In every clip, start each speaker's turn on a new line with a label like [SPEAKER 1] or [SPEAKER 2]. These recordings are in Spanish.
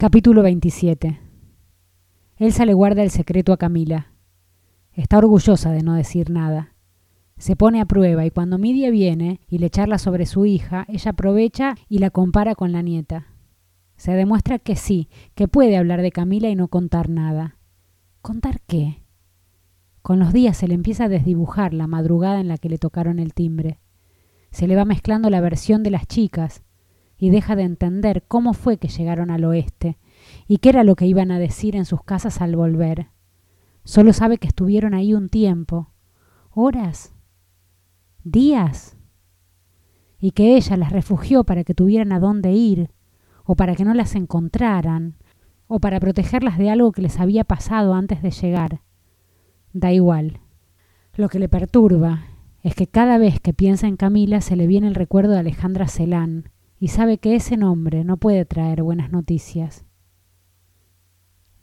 [SPEAKER 1] Capítulo 27 Elsa le guarda el secreto a Camila. Está orgullosa de no decir nada. Se pone a prueba y cuando Midia viene y le charla sobre su hija, ella aprovecha y la compara con la nieta. Se demuestra que sí, que puede hablar de Camila y no contar nada. ¿Contar qué? Con los días se le empieza a desdibujar la madrugada en la que le tocaron el timbre. Se le va mezclando la versión de las chicas, y deja de entender cómo fue que llegaron al oeste y qué era lo que iban a decir en sus casas al volver. Solo sabe que estuvieron ahí un tiempo, horas, días, y que ella las refugió para que tuvieran a dónde ir, o para que no las encontraran, o para protegerlas de algo que les había pasado antes de llegar. Da igual. Lo que le perturba es que cada vez que piensa en Camila se le viene el recuerdo de Alejandra Celán, y sabe que ese nombre no puede traer buenas noticias.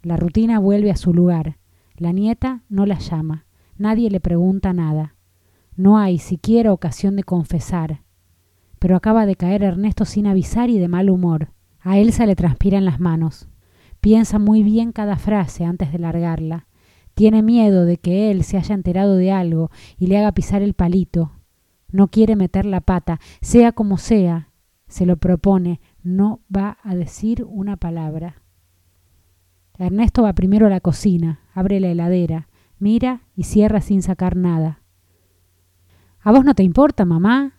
[SPEAKER 1] La rutina vuelve a su lugar. La nieta no la llama. Nadie le pregunta nada. No hay siquiera ocasión de confesar. Pero acaba de caer Ernesto sin avisar y de mal humor. A Elsa le transpiran las manos. Piensa muy bien cada frase antes de largarla. Tiene miedo de que él se haya enterado de algo y le haga pisar el palito. No quiere meter la pata, sea como sea, se lo propone, no va a decir una palabra. Ernesto va primero a la cocina, abre la heladera, mira y cierra sin sacar nada. ¿A vos no te importa, mamá?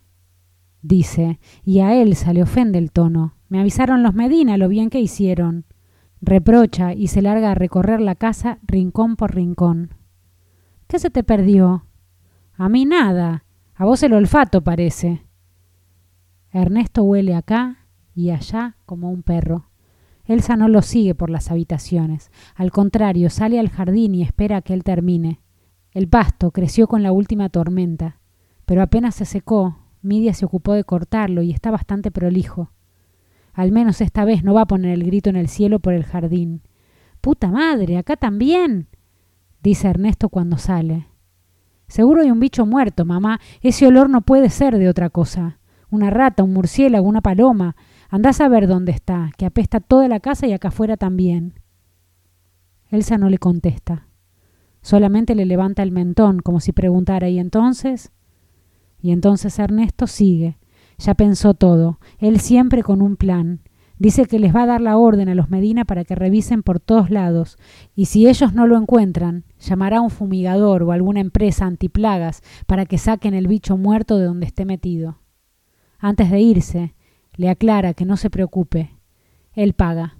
[SPEAKER 1] dice, y a él se le ofende el tono. Me avisaron los Medina lo bien que hicieron. Reprocha y se larga a recorrer la casa rincón por rincón. ¿Qué se te perdió? A mí nada. A vos el olfato parece. Ernesto huele acá y allá como un perro. Elsa no lo sigue por las habitaciones. Al contrario, sale al jardín y espera a que él termine. El pasto creció con la última tormenta, pero apenas se secó, Midia se ocupó de cortarlo y está bastante prolijo. Al menos esta vez no va a poner el grito en el cielo por el jardín. ¡Puta madre! ¡Acá también! dice Ernesto cuando sale. Seguro hay un bicho muerto, mamá. Ese olor no puede ser de otra cosa una rata, un murciélago, una paloma. Andás a ver dónde está, que apesta toda la casa y acá afuera también. Elsa no le contesta. Solamente le levanta el mentón, como si preguntara, ¿y entonces? Y entonces Ernesto sigue. Ya pensó todo, él siempre con un plan. Dice que les va a dar la orden a los Medina para que revisen por todos lados, y si ellos no lo encuentran, llamará a un fumigador o alguna empresa antiplagas para que saquen el bicho muerto de donde esté metido. Antes de irse, le aclara que no se preocupe. Él paga.